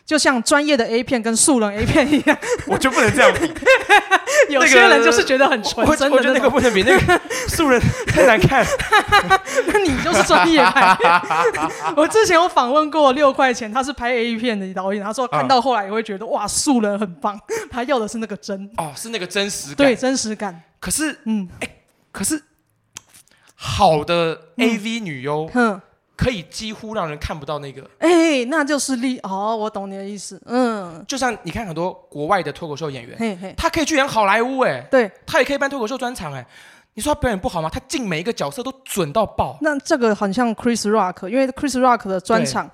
就像专业的 A 片跟素人 A 片一样，我就不能这样比。有些人就是觉得很纯真的，我觉得那个不能比那个 素人太难看。那你就是专业派。我之前有访问过六块钱，他是拍 A 片的导演，他说看到后来也会觉得哇，素人很棒，他要的是那个真哦，是那个真实感，对真实感。可是，嗯，哎，可是好的 AV 女优，嗯。可以几乎让人看不到那个，哎、欸，那就是厉哦，我懂你的意思，嗯，就像你看很多国外的脱口秀演员，嘿嘿，他可以去演好莱坞，哎，对，他也可以办脱口秀专场，哎，你说他表演不好吗？他进每一个角色都准到爆。那这个很像 Chris Rock，因为 Chris Rock 的专场，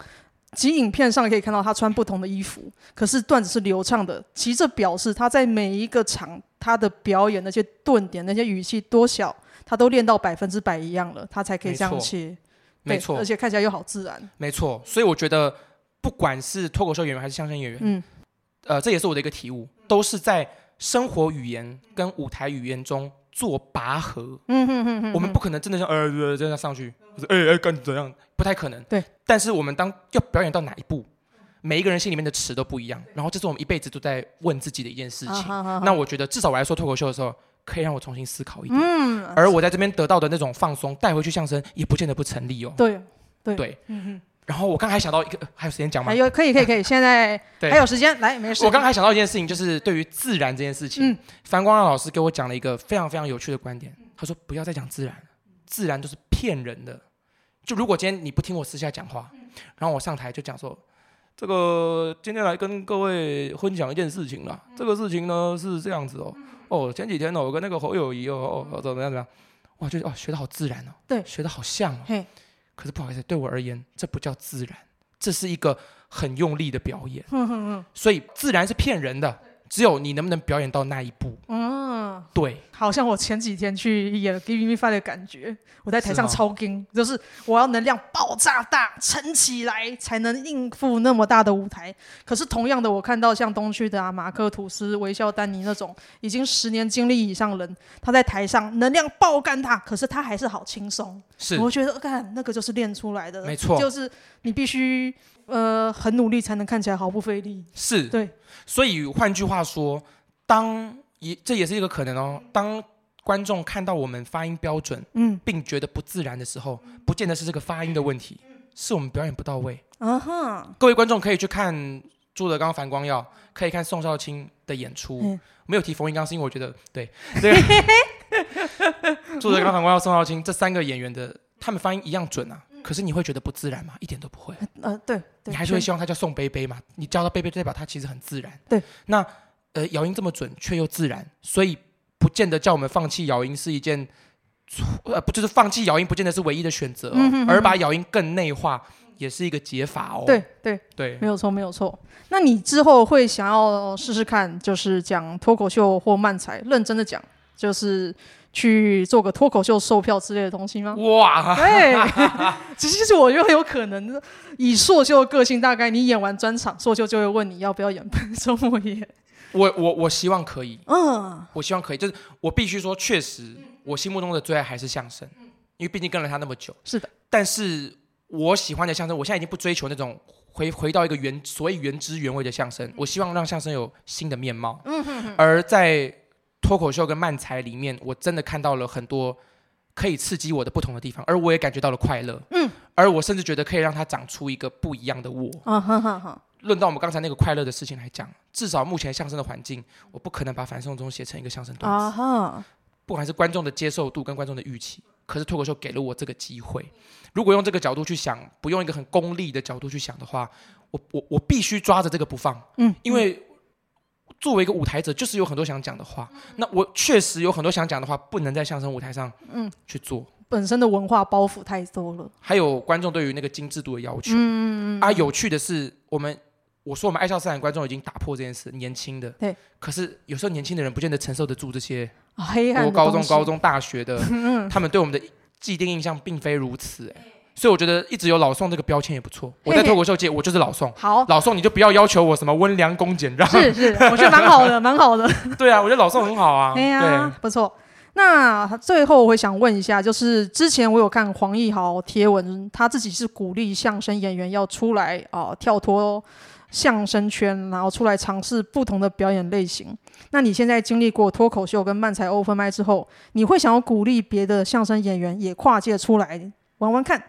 其影片上可以看到他穿不同的衣服，可是段子是流畅的。其实这表示他在每一个场，他的表演那些顿点、那些语气多小，他都练到百分之百一样了，他才可以这样切。没错，而且看起来又好自然。没错，所以我觉得不管是脱口秀演员还是相声演员，嗯，呃，这也是我的一个体悟，都是在生活语言跟舞台语言中做拔河。嗯哼哼哼，我们不可能真的像呃呃这样上去，哎哎干怎样？不太可能。对。但是我们当要表演到哪一步，每一个人心里面的词都不一样。然后这是我们一辈子都在问自己的一件事情。那我觉得至少我来说脱口秀的时候。可以让我重新思考一点，嗯，而我在这边得到的那种放松，带回去相声也不见得不成立哦。对，对，对，嗯哼。然后我刚才还想到一个，还有时间讲吗？还有，可以，可以，可以。现在还有时间，来，没事。我刚才还想到一件事情，就是对于自然这件事情，樊光亮老师给我讲了一个非常非常有趣的观点。他说：“不要再讲自然，自然都是骗人的。就如果今天你不听我私下讲话，然后我上台就讲说，这个今天来跟各位分享一件事情啦。这个事情呢是这样子哦。”哦，前几天呢，我跟那个侯友谊哦，哦，怎么样怎么样？哇，就是哦，学的好自然哦，对，学的好像哦。嘿，可是不好意思，对我而言，这不叫自然，这是一个很用力的表演。所以自然是骗人的，只有你能不能表演到那一步。嗯，对。好像我前几天去演《Give Me Five》的感觉，我在台上超惊，就是我要能量爆炸大，撑起来才能应付那么大的舞台。可是同样的，我看到像东区的啊、马克吐斯、微笑丹尼那种已经十年经历以上的人，他在台上能量爆干大，可是他还是好轻松。是，我觉得看那个就是练出来的，没错，就是你必须呃很努力才能看起来毫不费力。是，对。所以换句话说，当也这也是一个可能哦。当观众看到我们发音标准，嗯，并觉得不自然的时候，不见得是这个发音的问题，是我们表演不到位。啊哈！各位观众可以去看朱德刚、樊光耀，可以看宋少卿的演出。嗯、没有提冯玉刚，是因为我觉得对 对。朱德刚、樊光耀、宋少卿这三个演员的，他们发音一样准啊，可是你会觉得不自然吗？一点都不会。呃，对，对你还是会希望他叫宋贝贝嘛？你叫他贝贝，代表他其实很自然。对，那。呃，咬音这么准却又自然，所以不见得叫我们放弃咬音是一件错，呃，不就是放弃咬音不见得是唯一的选择，哦嗯、哼哼而把咬音更内化也是一个解法哦。对对对，没有错没有错。那你之后会想要试试看，就是讲脱口秀或漫才，认真的讲，就是去做个脱口秀售票之类的东西吗？哇，哎，其实我觉得很有可能，以硕秀的个性，大概你演完专场，硕秀就会问你要不要演周末夜。我我我希望可以，嗯，我希望可以，就是我必须说，确实，我心目中的最爱还是相声，因为毕竟跟了他那么久。是的，但是我喜欢的相声，我现在已经不追求那种回回到一个原所谓原汁原味的相声，我希望让相声有新的面貌。嗯哼哼。而在脱口秀跟漫才里面，我真的看到了很多可以刺激我的不同的地方，而我也感觉到了快乐。嗯，而我甚至觉得可以让它长出一个不一样的我。嗯哼哼哼。论到我们刚才那个快乐的事情来讲，至少目前相声的环境，我不可能把反送中写成一个相声段子。Uh. 不管是观众的接受度跟观众的预期，可是脱口秀给了我这个机会。如果用这个角度去想，不用一个很功利的角度去想的话，我我我必须抓着这个不放。嗯，因为作为一个舞台者，就是有很多想讲的话。那我确实有很多想讲的话，不能在相声舞台上嗯去做。本身的文化包袱太多了，还有观众对于那个精致度的要求。嗯啊，有趣的是我们。我说我们爱笑自然观众已经打破这件事，年轻的。对。可是有时候年轻的人不见得承受得住这些。黑暗。高中、高中、大学的，他们对我们的既定印象并非如此，哎。所以我觉得一直有老宋这个标签也不错。我在脱口秀界，我就是老宋。好。老宋，你就不要要求我什么温良恭俭让。是是，我觉得蛮好的，蛮好的。对啊，我觉得老宋很好啊。对啊，不错。那最后我会想问一下，就是之前我有看黄义豪贴文，他自己是鼓励相声演员要出来啊、呃，跳脱。相声圈，然后出来尝试不同的表演类型。那你现在经历过脱口秀跟漫才 open 麦之后，你会想要鼓励别的相声演员也跨界出来玩玩看？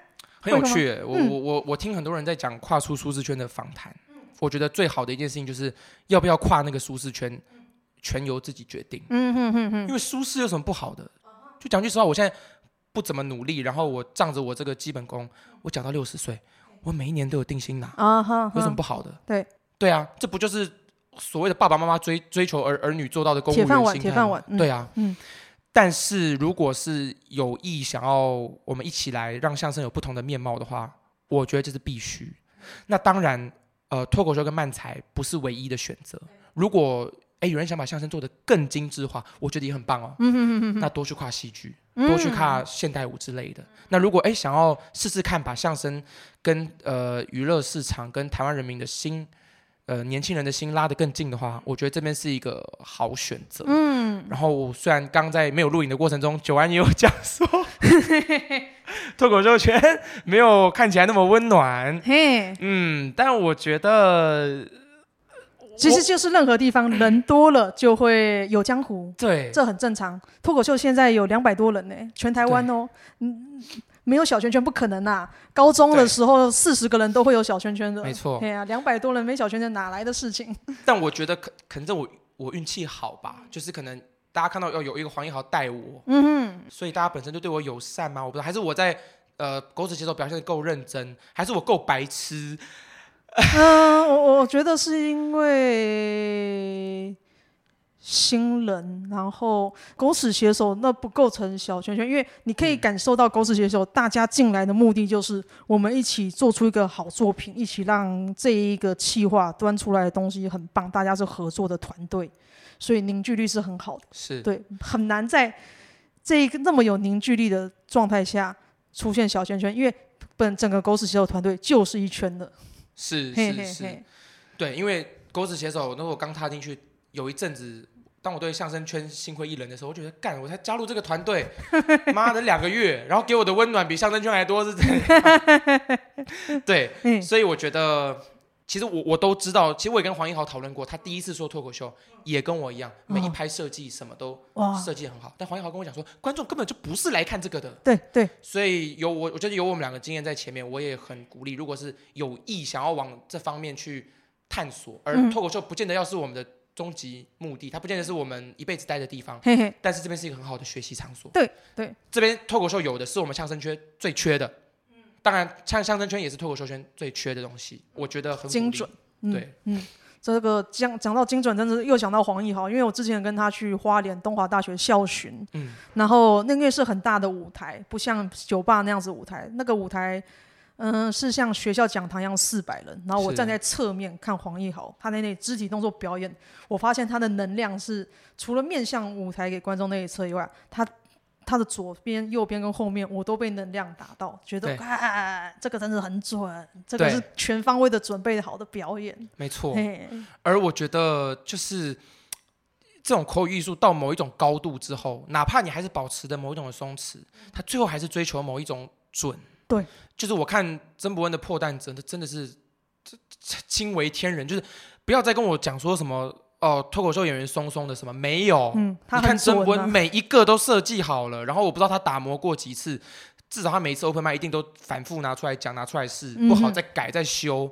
很有趣、欸，我我我我听很多人在讲跨出舒适圈的访谈，嗯、我觉得最好的一件事情就是要不要跨那个舒适圈，全由自己决定。嗯哼哼哼，因为舒适有什么不好的？就讲句实话，我现在不怎么努力，然后我仗着我这个基本功，我讲到六十岁，我每一年都有定薪拿啊哈，有什么不好的？对对啊，这不就是？所谓的爸爸妈妈追追求儿儿女做到的公务员心态，铁饭碗，铁饭碗，嗯、对啊，嗯。但是如果是有意想要我们一起来让相声有不同的面貌的话，我觉得这是必须。那当然，呃，脱口秀跟漫才不是唯一的选择。如果哎有人想把相声做得更精致化，我觉得也很棒哦。嗯哼哼哼，那多去跨戏剧，多去跨现代舞之类的。嗯、那如果哎想要试试看把相声跟呃娱乐市场跟台湾人民的心。呃，年轻人的心拉得更近的话，我觉得这边是一个好选择。嗯，然后虽然刚在没有录影的过程中，九安也有讲说，脱口秀圈没有看起来那么温暖。嘿，嗯，但我觉得，其实就是任何地方人多了就会有江湖。对，这很正常。脱口秀现在有两百多人呢，全台湾哦。嗯。没有小圈圈不可能呐、啊！高中的时候四十个人都会有小圈圈的，没错。对啊，两百多人没小圈圈哪来的事情？但我觉得可可能这我我运气好吧，就是可能大家看到要有一个黄义豪带我，嗯哼，所以大家本身就对我友善吗？我不知道，还是我在呃狗屎写手表现的够认真，还是我够白痴？嗯，我我觉得是因为。新人，然后狗屎写手那不构成小圈圈，因为你可以感受到狗屎写手大家进来的目的就是我们一起做出一个好作品，一起让这一个企划端出来的东西很棒，大家是合作的团队，所以凝聚力是很好的。是对，很难在这一个那么有凝聚力的状态下出现小圈圈，因为本整个狗屎写手团队就是一圈的。是是是，对，因为狗屎写手那我刚踏进去有一阵子。当我对相声圈心灰意冷的时候，我觉得干，我才加入这个团队，妈的两个月，然后给我的温暖比相声圈还多，是这样。对，嗯、所以我觉得，其实我我都知道，其实我也跟黄英豪讨论过，他第一次说脱口秀也跟我一样，每一拍设计什么都设计很好。但黄英豪跟我讲说，观众根本就不是来看这个的。对对。所以有我，我觉得有我们两个经验在前面，我也很鼓励。如果是有意想要往这方面去探索，而脱口秀不见得要是我们的。终极目的，它不见得是我们一辈子待的地方，嘿嘿，但是这边是一个很好的学习场所。对对，这边脱口秀有的是我们相声圈最缺的，嗯、当然像相声圈也是脱口秀圈最缺的东西，我觉得很精准。对，嗯，这个讲讲到精准，真的又想到黄奕豪，因为我之前跟他去花莲东华大学校巡，嗯，然后那个是很大的舞台，不像酒吧那样子舞台，那个舞台。嗯，是像学校讲堂一样四百人，然后我站在侧面看黄奕豪，他在那里肢体动作表演，我发现他的能量是除了面向舞台给观众那一侧以外，他他的左边、右边跟后面我都被能量打到，觉得啊，这个真的很准，这个是全方位的准备好的表演，没错。而我觉得就是这种口语艺术到某一种高度之后，哪怕你还是保持着某一种的松弛，他最后还是追求某一种准。对，就是我看曾伯恩的破蛋真的真的是惊为天人。就是不要再跟我讲说什么哦，脱口秀演员松松的什么没有。嗯，你看曾伯恩每一个都设计好了，然后我不知道他打磨过几次，至少他每一次 open 麦一定都反复拿出来讲，拿出来试，不好再改再修。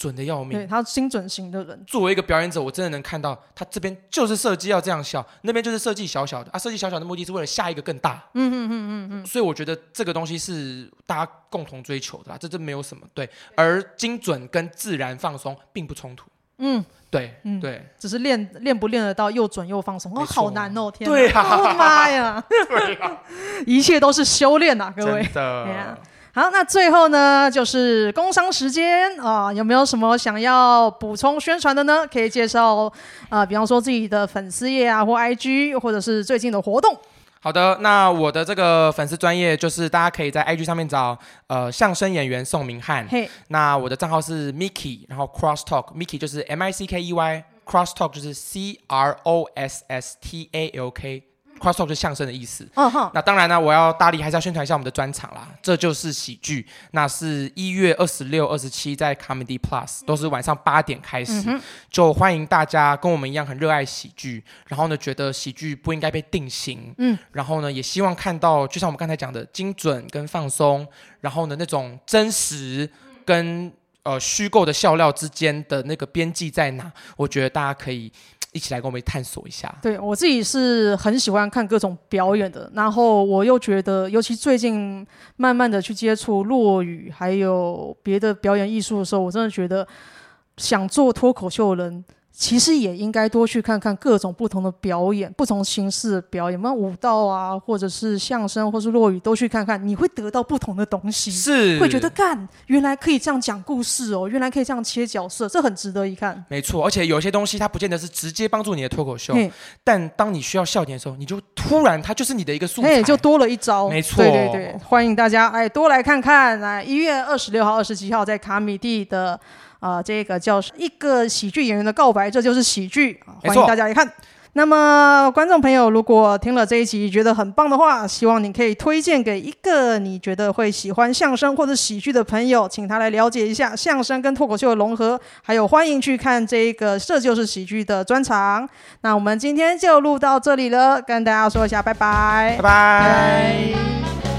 准的要命，对，他精准型的人。作为一个表演者，我真的能看到他这边就是设计要这样笑，那边就是设计小小的啊。设计小小的目的是为了下一个更大。嗯嗯嗯嗯嗯。所以我觉得这个东西是大家共同追求的啦，这这没有什么对。而精准跟自然放松并不冲突。嗯，对，嗯对，只是练练不练得到又准又放松，哦，好难哦，天，对啊，哦妈呀，对啊，一切都是修炼呐，各位。真的。好，那最后呢，就是工商时间啊，有没有什么想要补充宣传的呢？可以介绍啊，比方说自己的粉丝页啊，或 IG，或者是最近的活动。好的，那我的这个粉丝专业就是大家可以在 IG 上面找呃相声演员宋明翰。嘿，那我的账号是 Mickey，然后 Cross Talk，Mickey 就是 M I C K E Y，Cross Talk 就是 C R O S S T A L K。Cross talk 就是相声的意思。嗯哼。那当然呢，我要大力还是要宣传一下我们的专场啦。这就是喜剧，那是一月二十六、二十七在 Comedy Plus，都是晚上八点开始，嗯、就欢迎大家跟我们一样很热爱喜剧，然后呢，觉得喜剧不应该被定型，嗯，然后呢，也希望看到，就像我们刚才讲的，精准跟放松，然后呢，那种真实跟呃虚构的笑料之间的那个边际在哪？我觉得大家可以。一起来跟我们探索一下。对，我自己是很喜欢看各种表演的，然后我又觉得，尤其最近慢慢的去接触落语，还有别的表演艺术的时候，我真的觉得想做脱口秀的人。其实也应该多去看看各种不同的表演，不同形式的表演，什么舞蹈啊，或者是相声，或是落语，都去看看，你会得到不同的东西。是，会觉得干，原来可以这样讲故事哦，原来可以这样切角色，这很值得一看。没错，而且有些东西它不见得是直接帮助你的脱口秀，但当你需要笑点的时候，你就突然它就是你的一个素材，就多了一招。没错，对对对，欢迎大家哎多来看看，来一月二十六号、二十七号在卡米蒂的。啊、呃，这个叫一个喜剧演员的告白，这就是喜剧，欢迎大家来看。那么，观众朋友，如果听了这一集觉得很棒的话，希望你可以推荐给一个你觉得会喜欢相声或者喜剧的朋友，请他来了解一下相声跟脱口秀的融合，还有欢迎去看这个这就是喜剧的专场。那我们今天就录到这里了，跟大家说一下，拜拜，拜拜。拜拜。